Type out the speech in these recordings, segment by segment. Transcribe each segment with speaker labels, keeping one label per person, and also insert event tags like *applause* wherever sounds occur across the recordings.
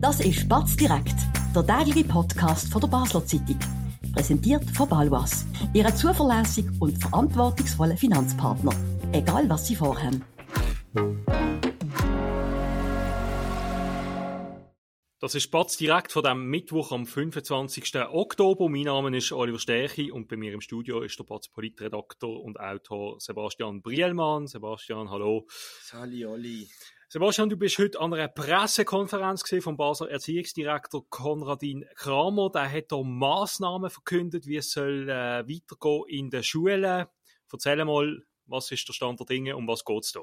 Speaker 1: Das ist Batz direkt, der tägliche Podcast von der Basler Zeitung. Präsentiert von Balwas, Ihrem zuverlässigen und verantwortungsvollen Finanzpartner. Egal was Sie vorhaben.
Speaker 2: Das ist Batz direkt von dem Mittwoch am 25. Oktober. Mein Name ist Oliver Stärchi und bei mir im Studio ist der Batz Politredaktor und Autor Sebastian Brielmann. Sebastian, hallo.
Speaker 3: Sali, Olli.
Speaker 2: Sebastian, du bist heute an einer Pressekonferenz vom Basler Erziehungsdirektor Konradin Kramer. Der hat da Massnahmen verkündet, wie es soll äh, weitergehen in den Schulen. Erzähl mal, was ist der Stand der Dinge und was geht es da?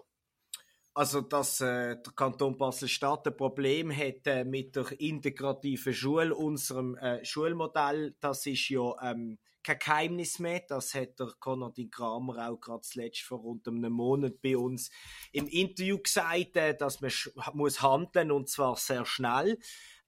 Speaker 3: Also, dass äh, der Kanton Basel-Stadt ein Problem hat äh, mit der integrativen Schule, unserem äh, Schulmodell, das ist ja ähm, kein Geheimnis mehr. Das hat der Konradin Kramer auch gerade zuletzt vor rund einem Monat bei uns im Interview gesagt, äh, dass man muss handeln und zwar sehr schnell.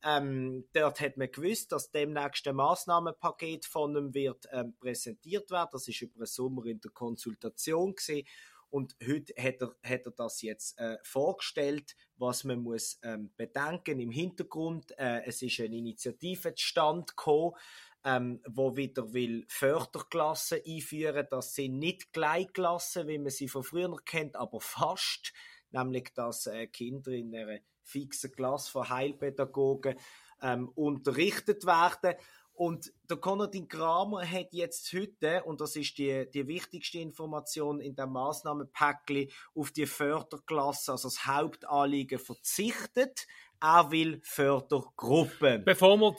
Speaker 3: Ähm, dort hat man gewusst, dass demnächst ein Maßnahmenpaket von ihm wird ähm, präsentiert werden. Das ist über den Sommer in der Konsultation gesehen. Und heute hat er, hat er das jetzt äh, vorgestellt, was man muss ähm, bedenken im Hintergrund. Äh, es ist eine Initiative zustande gekommen, ähm, wo wieder will Förderklassen einführen. Das sind nicht Gleichklassen, wie man sie von früher kennt, aber fast. Nämlich, dass äh, Kinder in einer fixen Klasse von Heilpädagogen ähm, unterrichtet werden. Und der Konradin Kramer hat jetzt heute, und das ist die, die wichtigste Information in dem Maßnahmenpäckchen, auf die Förderklasse, also das Hauptanliegen, verzichtet. Er will Fördergruppen.
Speaker 2: Bevor wir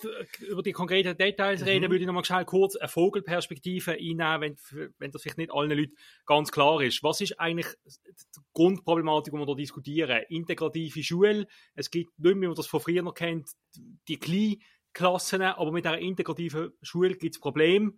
Speaker 2: über die konkreten Details mhm. reden, würde ich noch mal schnell kurz eine Vogelperspektive einnehmen, wenn, wenn das vielleicht nicht allen Leuten ganz klar ist. Was ist eigentlich die Grundproblematik, die wir hier diskutieren? Integrative Schule. Es gibt nicht mehr, wie man das von früher noch kennt, die kleinen Klassen, aber mit einer integrativen Schule gibt es Probleme.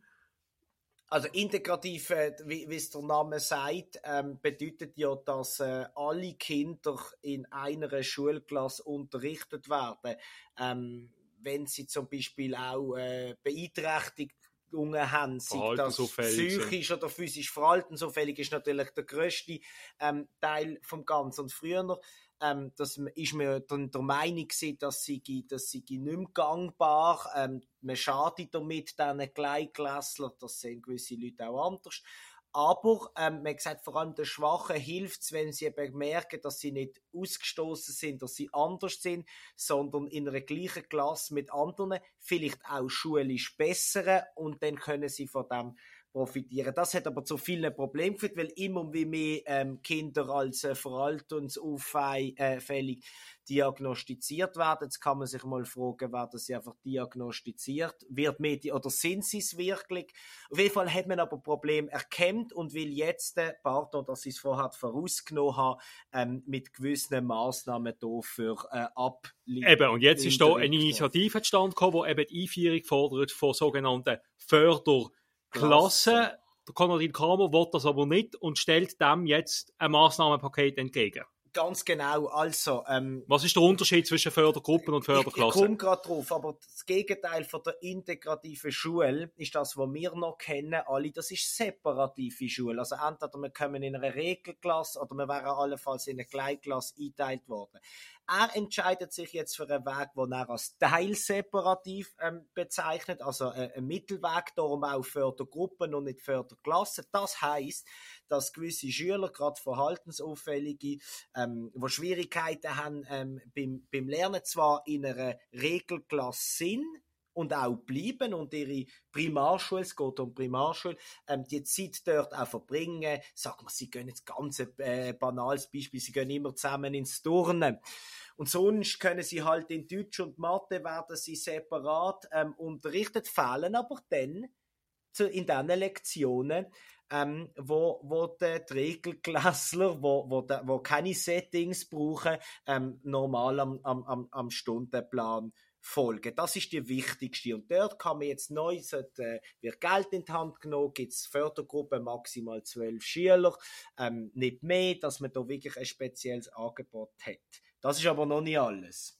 Speaker 3: Also integrativ, äh, wie, wie es der Name sagt, ähm, bedeutet ja, dass äh, alle Kinder in einer Schulklasse unterrichtet werden. Ähm, wenn sie zum Beispiel auch äh, Beeinträchtigungen haben, sei das psychisch oder physisch verhaltensauffällig, ist natürlich der größte ähm, Teil vom Ganzen. Und früher ähm, das ist mir dann der Meinung gewesen, dass sie, dass sie nicht mehr gangbar. Ähm, man schadet damit diesen Gleichklässlern, das sehen gewisse Leute auch anders. Aber ähm, man sagt, vor allem den Schwachen hilft es, wenn sie eben merken, dass sie nicht ausgestoßen sind, dass sie anders sind, sondern in einer gleichen Klasse mit anderen, vielleicht auch schulisch besseren und dann können sie von dem profitieren. Das hat aber zu vielen Problemen geführt, weil immer wie mehr ähm, Kinder als äh, verhaltensauffällig diagnostiziert werden. Jetzt kann man sich mal fragen, werden sie einfach diagnostiziert? Wird Medi oder sind sie es wirklich? Auf jeden Fall hat man aber Problem erkannt und will jetzt, äh, pardon, dass ich es vorher vorausgenommen habe, ähm, mit gewissen Maßnahmen dafür äh,
Speaker 2: abliefern. Eben, und jetzt ist da eine Initiative entstanden, die eben die Einführung fordert von sogenannten Förder- Klasse. Der Konradin Kramer will das aber nicht und stellt dem jetzt ein Maßnahmenpaket entgegen.
Speaker 3: Ganz genau. Also,
Speaker 2: ähm, Was ist der Unterschied zwischen Fördergruppen und Förderklassen?
Speaker 3: Ich, ich komme gerade drauf, aber das Gegenteil von der integrativen Schule ist das, was wir noch kennen, alle, das ist separative Schule. Also entweder wir kommen in eine Regelklasse oder wir wären allenfalls in eine Gleichklasse eingeteilt worden. Er entscheidet sich jetzt für einen Weg, den er als teilseparativ ähm, bezeichnet, also äh, ein Mittelweg, darum auch Fördergruppen und nicht Förderklassen. Das heißt, dass gewisse Schüler, gerade verhaltensauffällige, ähm, die Schwierigkeiten haben ähm, beim, beim Lernen, zwar in einer Regelklasse sind, und auch bleiben und ihre Primarschule, es geht um Primarschule, ähm, die Zeit dort auch verbringen. Sag mal, sie gehen jetzt ganz äh, banales Beispiel, sie gehen immer zusammen ins Turnen. Und sonst können sie halt in Deutsch und Mathe werden sie separat ähm, unterrichtet, fehlen aber dann zu, in diesen Lektionen, ähm, wo, wo die Regelklassler, wo, wo, de, wo keine Settings brauchen, ähm, normal am, am, am Stundenplan folgen. Das ist die wichtigste. Und dort kann man jetzt neu, wird Geld in die Hand genommen, gibt es Fördergruppe maximal zwölf Schüler, ähm, nicht mehr, dass man da wirklich ein spezielles Angebot hat. Das ist aber noch nicht alles.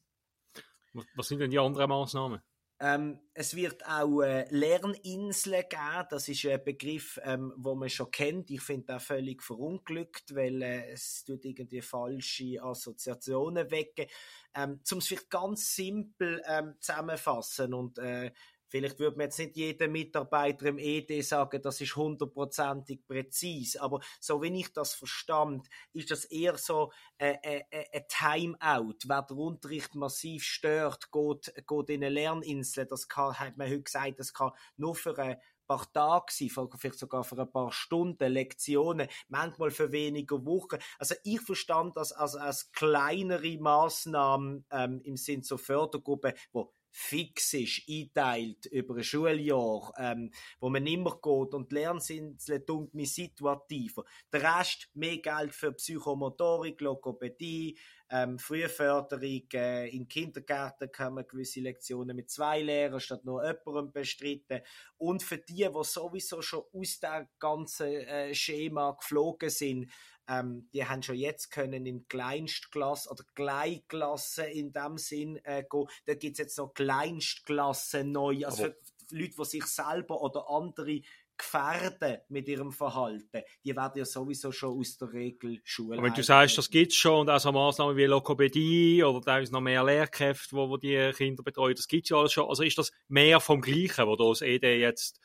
Speaker 2: Was sind denn die anderen Maßnahmen?
Speaker 3: Ähm, es wird auch äh, Lerninseln geben. Das ist ein Begriff, ähm, wo man schon kennt. Ich finde auch völlig verunglückt, weil äh, es tut irgendwie falsche Assoziationen wecken. Ähm, zum es vielleicht ganz simpel ähm, zusammenfassen und äh, Vielleicht würde man jetzt nicht jedem Mitarbeiter im ED sagen, das ist hundertprozentig präzise, aber so wie ich das verstand, ist das eher so ein, ein, ein Timeout. Wer der Unterricht massiv stört, geht, geht in eine Lerninsel. Das kann, hat man heute gesagt, das kann nur für ein paar Tage sein, vielleicht sogar für ein paar Stunden, Lektionen, manchmal für weniger Wochen. Also ich verstand das als, als kleinere Maßnahmen ähm, im Sinn zur Fördergruppe, wo fix ist, einteilt über ein Schuljahr, ähm, wo man immer geht und Lernsinsel tut mich situativer. Der Rest, mehr Geld für Psychomotorik, Logopädie, ähm, Frühförderung, äh, in Kindergärten kann man gewisse Lektionen mit zwei Lehrern statt nur jemandem bestreiten. Und für die, die sowieso schon aus dem ganzen äh, Schema geflogen sind, ähm, die haben schon jetzt können in Kleinstklasse oder Gleichklasse in dem Sinn äh, gehen. Da gibt es jetzt noch Kleinstklassen neu. Also für Leute, die sich selber oder andere gefährden mit ihrem Verhalten, die werden ja sowieso schon aus der Regel Schule.
Speaker 2: Aber wenn du sagst, das gibt es schon und auch so Maßnahmen wie Lokopädie oder teilweise noch mehr Lehrkräfte, wo, wo die Kinder betreuen, das gibt es ja alles schon. Also ist das mehr vom Gleichen, was das ED jetzt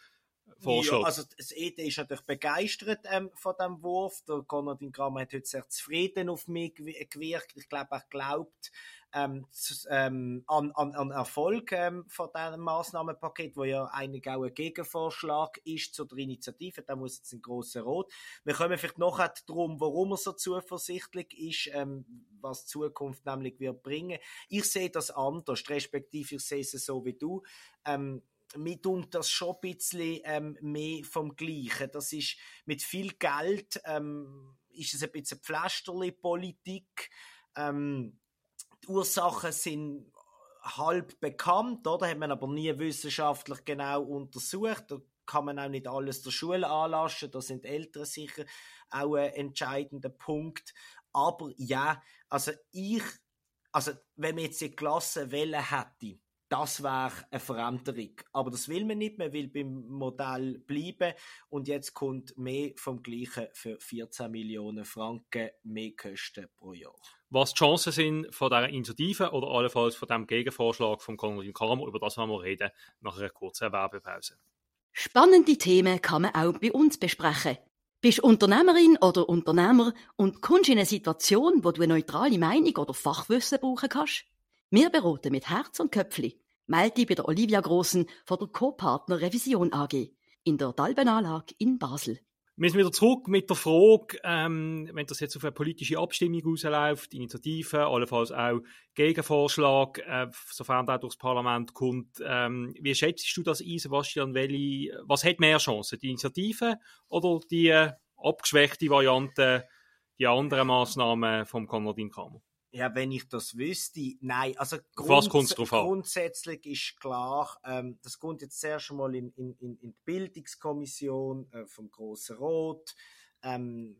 Speaker 3: vorschlägt? Ja, also das ED ist natürlich begeistert ähm, von diesem Wurf. Der Konradin Kramer hat heute sehr zufrieden auf mich gewirkt. Ich glaube, er glaubt, ähm, ähm, an, an, an Erfolg ähm, von diesem Massnahmenpaket, wo ja eigentlich auch ein Gegenvorschlag ist zu der Initiative. Da muss jetzt ein großer Rot. Wir kommen vielleicht noch darum, warum er so zuversichtlich ist, ähm, was die Zukunft nämlich wird bringen. Ich sehe das anders, respektive ich sehe es so wie du. Ähm, mir tut das schon ein bisschen ähm, mehr vom Gleichen. Das ist mit viel Geld, ähm, ist es ein bisschen Pflasterli-Politik. Ähm, die Ursachen sind halb bekannt, oder? Hat man aber nie wissenschaftlich genau untersucht. Da kann man auch nicht alles der Schule anlassen. Da sind Eltern sicher auch ein entscheidender Punkt. Aber ja, also ich, also wenn man jetzt die Klasse wählen hätte, das wäre eine Veränderung. Aber das will man nicht, man will beim Modell bleiben und jetzt kommt mehr vom Gleichen für 14 Millionen Franken mehr Kosten pro Jahr.
Speaker 2: Was die Chancen sind von dieser Initiative oder allenfalls von dem Gegenvorschlag von Konradin Kramer, über das werden wir reden nach einer kurzen Werbepause.
Speaker 1: Spannende Themen kann man auch bei uns besprechen. Bist Unternehmerin oder Unternehmer und kommst in eine Situation, wo du eine neutrale Meinung oder Fachwissen brauchen kannst? Wir beraten mit Herz und Köpfli. Melde bei der Olivia Grossen von der Co-Partner Revision AG in der Dalbenanlage in Basel.
Speaker 2: Wir sind wieder zurück mit der Frage, ähm, wenn das jetzt auf eine politische Abstimmung rausläuft, Initiative, allenfalls auch Gegenvorschlag, äh, sofern der durchs Parlament kommt. Ähm, wie schätzt du das ein, Sebastian? Welche, was hat mehr Chancen, die Initiative oder die äh, abgeschwächte Variante, die anderen Massnahmen vom Konradin Kramer?
Speaker 3: Ja, wenn ich das wüsste, nein. Also
Speaker 2: grunds
Speaker 3: grundsätzlich ist klar, ähm, das kommt jetzt zuerst einmal in, in, in die Bildungskommission äh, vom Grossen Rot. Ähm,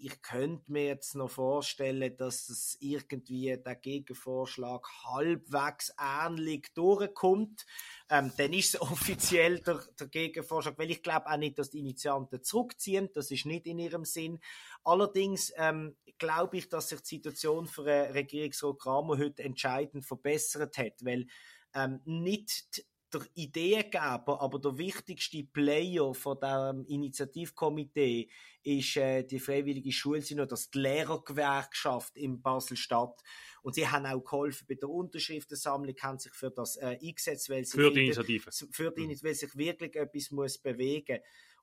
Speaker 3: ich könnte mir jetzt noch vorstellen, dass es irgendwie der Gegenvorschlag halbwegs ähnlich durchkommt. Ähm, dann ist es *laughs* offiziell der, der Gegenvorschlag, weil ich glaube auch nicht, dass die Initianten zurückziehen. Das ist nicht in ihrem Sinn. Allerdings ähm, glaube ich, dass sich die Situation für äh, Regierungsrat Kramer heute entscheidend verbessert hat, weil ähm, nicht der Ideengeber, aber der wichtigste Player von dem Initiativkomitee ist äh, die Freiwillige Schulsynode, das die Lehrergewerkschaft in Basel-Stadt. Und sie haben auch geholfen bei der Unterschriftensammlung, haben sich für das äh, eingesetzt, weil sie
Speaker 2: für die Initiative,
Speaker 3: für die, weil sich wirklich etwas muss bewegen.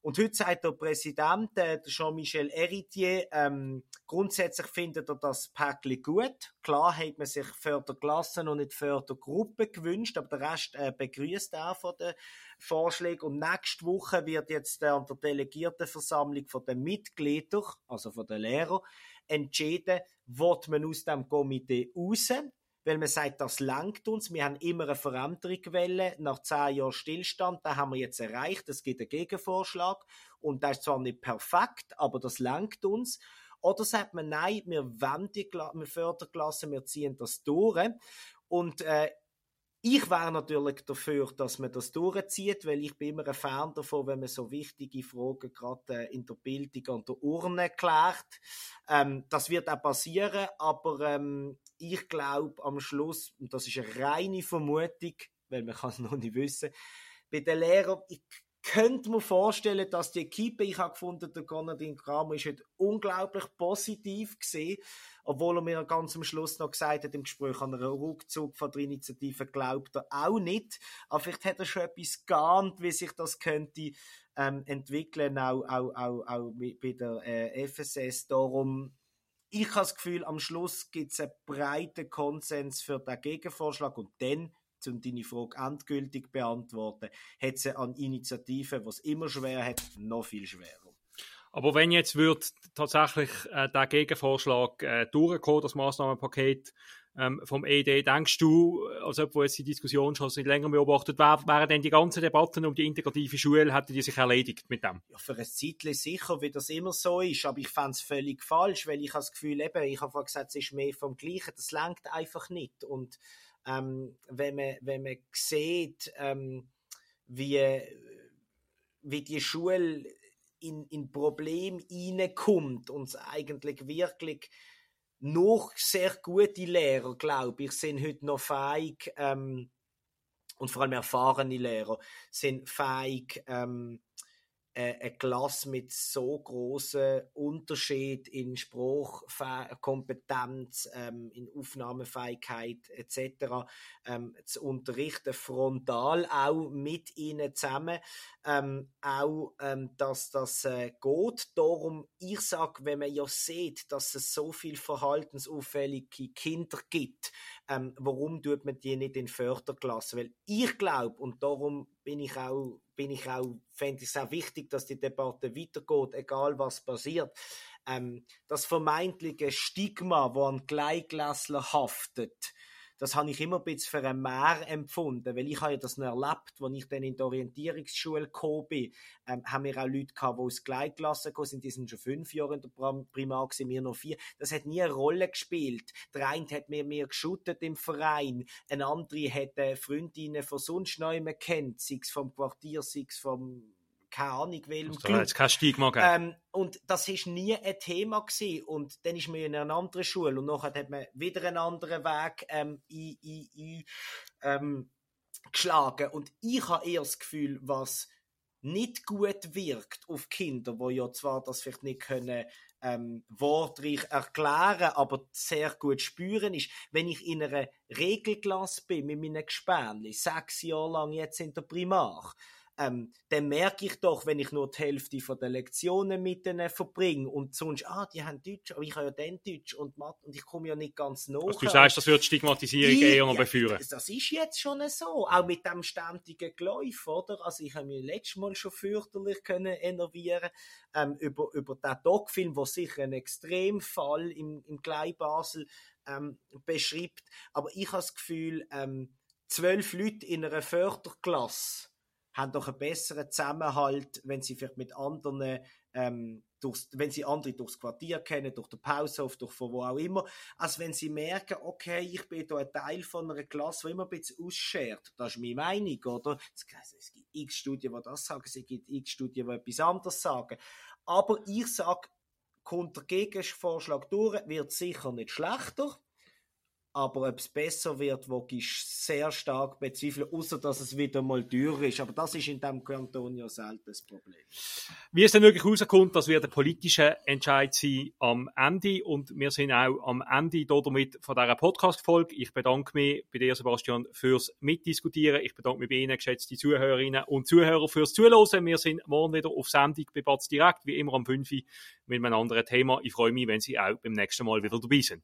Speaker 3: Und heute sagt der Präsident, äh, Jean-Michel Héritier, ähm, grundsätzlich findet er das Päckchen gut. Klar hat man sich für die Klassen und nicht Gruppe gewünscht, aber der Rest äh, begrüßt auch von den Vorschlägen. Und nächste Woche wird jetzt äh, an der Delegiertenversammlung von den Mitgliedern, also von den Lehrern, entschieden, wird man aus dem Komitee raus weil man sagt, das langt uns. Wir haben immer eine Veränderung gewählt. Nach zehn Jahren Stillstand, da haben wir jetzt erreicht. Es gibt einen Gegenvorschlag und das ist zwar nicht perfekt, aber das langt uns. Oder sagt man, nein, wir wollen die wir Förderklasse, wir ziehen das durch. Und äh, Ich wäre natürlich dafür, dass man das durchzieht, weil ich bin immer ein Fan davon, wenn man so wichtige Fragen gerade in der Bildung an der Urne klärt. Ähm, das wird auch passieren, aber ähm, ich glaube am Schluss, und das ist eine reine Vermutung, weil man kann es *laughs* noch nicht wissen, bei den Lehrern, ich könnte mir vorstellen, dass die Equipe, ich habe gefunden, der Gonadin Kramer ist heute unglaublich positiv gesehen, obwohl er mir ganz am Schluss noch gesagt hat, im Gespräch an einen Rückzug von der Initiative glaubt er auch nicht. Aber vielleicht hat er schon etwas geahnt, wie sich das könnte ähm, entwickeln, auch, auch, auch, auch bei der äh, FSS. Darum, ich habe das Gefühl, am Schluss gibt es einen breiten Konsens für den Gegenvorschlag und dann um deine Frage endgültig beantworten, hat sie an Initiativen, was immer schwer hat, noch viel schwerer.
Speaker 2: Aber wenn jetzt wird tatsächlich äh, der Gegenvorschlag äh, durchkommen, das Maßnahmenpaket ähm, vom ED, denkst du, als ob jetzt die Diskussion schon seit längerem beobachtet, wär, wären denn die ganzen Debatten um die integrative Schule, hätten die sich erledigt mit dem?
Speaker 3: Ja, für ein Zeitchen sicher, wie das immer so ist, aber ich fände es völlig falsch, weil ich habe das Gefühl, eben, ich habe vorhin gesagt, es ist mehr vom Gleichen, das lenkt einfach nicht und ähm, wenn, man, wenn man sieht, ähm, wie, wie die Schule in, in Problem hineinkommt und es eigentlich wirklich noch sehr gute Lehrer, glaube ich, sind heute noch fähig, ähm, und vor allem erfahrene Lehrer, sind fähig, ähm, äh, eine Klasse mit so großen Unterschied in Spruchkompetenz, ähm, in Aufnahmefähigkeit etc. Ähm, zu unterrichten, frontal auch mit ihnen zusammen, ähm, auch, ähm, dass das äh, geht. Darum, ich sage, wenn man ja sieht, dass es so viel verhaltensauffällige Kinder gibt, ähm, warum tut man die nicht in Förderklasse? Weil ich glaube, und darum bin ich auch bin ich auch, fände ich es auch wichtig, dass die Debatte weitergeht, egal was passiert. Ähm, das vermeintliche Stigma, wo an Gleichglässler haftet, das habe ich immer ein bisschen für ein Mehr empfunden, weil ich habe ja das noch erlebt, als ich dann in die Orientierungsschule gekommen bin, ähm, haben wir auch Leute gehabt, die aus Gleichklassen gekommen sind, die sind schon fünf Jahre in der Primar gewesen, wir noch vier. Das hat nie eine Rolle gespielt. Der eine hat mir mehr geschuttet im Verein, ein anderer hat äh, Freundinnen von sonst noch immer kennt, sei es vom Quartier, sei es vom keine Ahnung, welchem
Speaker 2: Club. kein Stigma
Speaker 3: ähm, Und das war nie ein Thema gewesen. Und dann ist man in einer anderen Schule und nachher hat man wieder einen anderen Weg ähm, ein, ein, ein, ähm, geschlagen. Und ich habe eher das Gefühl, was nicht gut wirkt auf Kinder, wo ja zwar das vielleicht nicht können ähm, wortreich erklären, aber sehr gut spüren ist, wenn ich in einer Regelklasse bin mit meinen Gespänli, sechs Jahre lang jetzt in der Primar, ähm, dann merke ich doch, wenn ich nur die Hälfte von der Lektionen mit denen verbringe und sonst, ah, die haben Deutsch, aber ich habe ja dann Deutsch und Mathe und ich komme ja nicht ganz nach.
Speaker 2: Also du sagst, das wird Stigmatisierung die, eher noch befeuern.
Speaker 3: Ja, das ist jetzt schon so, auch mit dem ständigen Gläuf, oder? Also ich habe mich letztes Mal schon fürchterlich können enervieren ähm, über, über den Doc-Film, wo sicher ein Extremfall im, im Gleibasel ähm, beschreibt, aber ich habe das Gefühl, ähm, zwölf Leute in einer Förderklasse haben doch einen besseren Zusammenhalt, wenn sie vielleicht mit anderen, ähm, durchs, wenn sie andere durchs Quartier kennen, durch den Pausenhof, durch von wo auch immer, als wenn sie merken, okay, ich bin da ein Teil von einer Klasse, die immer ein bisschen ausschert. Das ist meine Meinung, oder? Es gibt x Studien, die das sagen, es gibt x Studien, die etwas anderes sagen. Aber ich sage, kommt der Gegenvorschlag durch, wird sicher nicht schlechter aber ob es besser wird, wage ich sehr stark bezweifeln, außer dass es wieder mal teurer ist. Aber das ist in diesem Kanton ja selten das Problem.
Speaker 2: Wie es dann wirklich rauskommt, das wird ein politischer Entscheid sein am Ende und wir sind auch am Ende damit von dieser Podcast-Folge. Ich bedanke mich bei dir, Sebastian, fürs Mitdiskutieren. Ich bedanke mich bei Ihnen, geschätzte Zuhörerinnen und Zuhörer, fürs Zuhören. Wir sind morgen wieder auf Sendung bei Batz Direkt, wie immer am 5 Uhr mit einem anderen Thema. Ich freue mich, wenn Sie auch beim nächsten Mal wieder dabei sind.